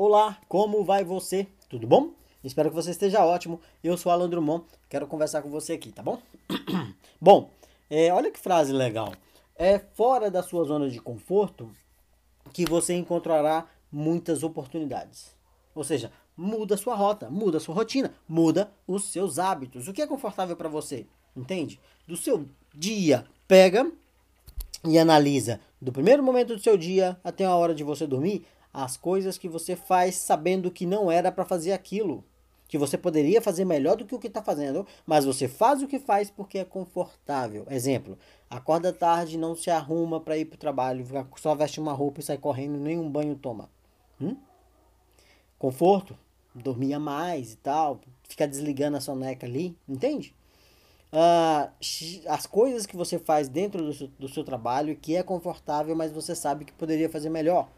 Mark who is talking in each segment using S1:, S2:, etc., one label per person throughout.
S1: Olá, como vai você? Tudo bom? Espero que você esteja ótimo. Eu sou Alan Drummond, quero conversar com você aqui, tá bom? bom, é, olha que frase legal. É fora da sua zona de conforto que você encontrará muitas oportunidades. Ou seja, muda sua rota, muda sua rotina, muda os seus hábitos. O que é confortável para você? Entende? Do seu dia, pega e analisa do primeiro momento do seu dia até a hora de você dormir as coisas que você faz sabendo que não era para fazer aquilo, que você poderia fazer melhor do que o que está fazendo, mas você faz o que faz porque é confortável. Exemplo: acorda tarde, não se arruma para ir para o trabalho, só veste uma roupa e sai correndo, nenhum banho toma. Hum? Conforto, dormia mais e tal, ficar desligando a soneca ali, entende? uh, as coisas que você faz dentro do seu, do seu trabalho que é confortável, mas você sabe que poderia fazer melhor.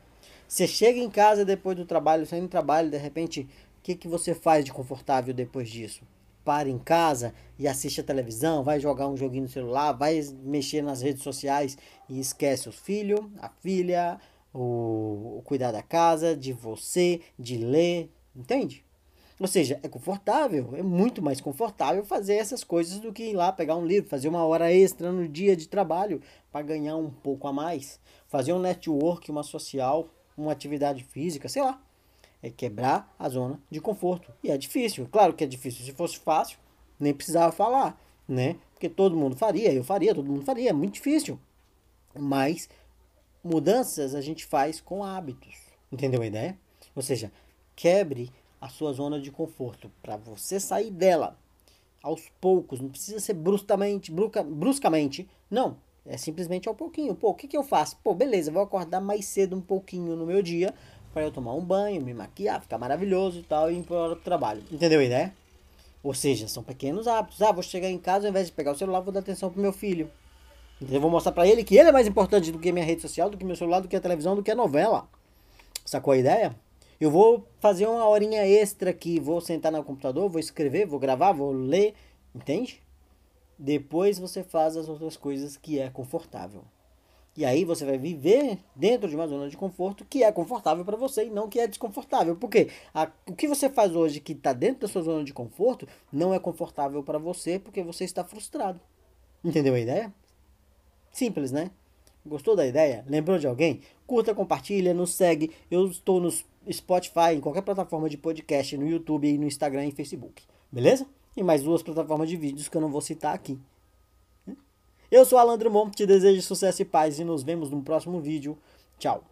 S1: Você chega em casa depois do trabalho, saindo do trabalho, de repente, o que, que você faz de confortável depois disso? Para em casa e assiste a televisão, vai jogar um joguinho no celular, vai mexer nas redes sociais e esquece o filho, a filha, o, o cuidar da casa, de você, de ler, entende? Ou seja, é confortável, é muito mais confortável fazer essas coisas do que ir lá pegar um livro, fazer uma hora extra no dia de trabalho para ganhar um pouco a mais, fazer um network, uma social, uma atividade física, sei lá. É quebrar a zona de conforto. E é difícil, claro que é difícil. Se fosse fácil, nem precisava falar, né? Porque todo mundo faria, eu faria, todo mundo faria, é muito difícil. Mas mudanças a gente faz com hábitos. Entendeu a ideia? Ou seja, quebre a sua zona de conforto, para você sair dela aos poucos, não precisa ser bruscamente, bruscamente, não, é simplesmente ao pouquinho. Pô, o que, que eu faço? Pô, beleza, vou acordar mais cedo um pouquinho no meu dia para eu tomar um banho, me maquiar, ficar maravilhoso e tal e ir para o trabalho. Entendeu a ideia? Ou seja, são pequenos hábitos. Ah, vou chegar em casa, ao invés de pegar o celular, vou dar atenção pro meu filho. Então, eu vou mostrar para ele que ele é mais importante do que minha rede social, do que meu celular, do que a televisão, do que a novela. Sacou a ideia? Eu vou fazer uma horinha extra aqui, vou sentar no computador, vou escrever, vou gravar, vou ler, entende? Depois você faz as outras coisas que é confortável. E aí você vai viver dentro de uma zona de conforto que é confortável para você e não que é desconfortável. Porque a, o que você faz hoje que está dentro da sua zona de conforto não é confortável para você porque você está frustrado. Entendeu a ideia? Simples, né? Gostou da ideia? Lembrou de alguém? Curta, compartilha, nos segue. Eu estou nos Spotify, em qualquer plataforma de podcast, no YouTube, no Instagram e Facebook. Beleza? E mais duas plataformas de vídeos que eu não vou citar aqui. Eu sou Alan Drummond, te desejo sucesso e paz e nos vemos no próximo vídeo. Tchau!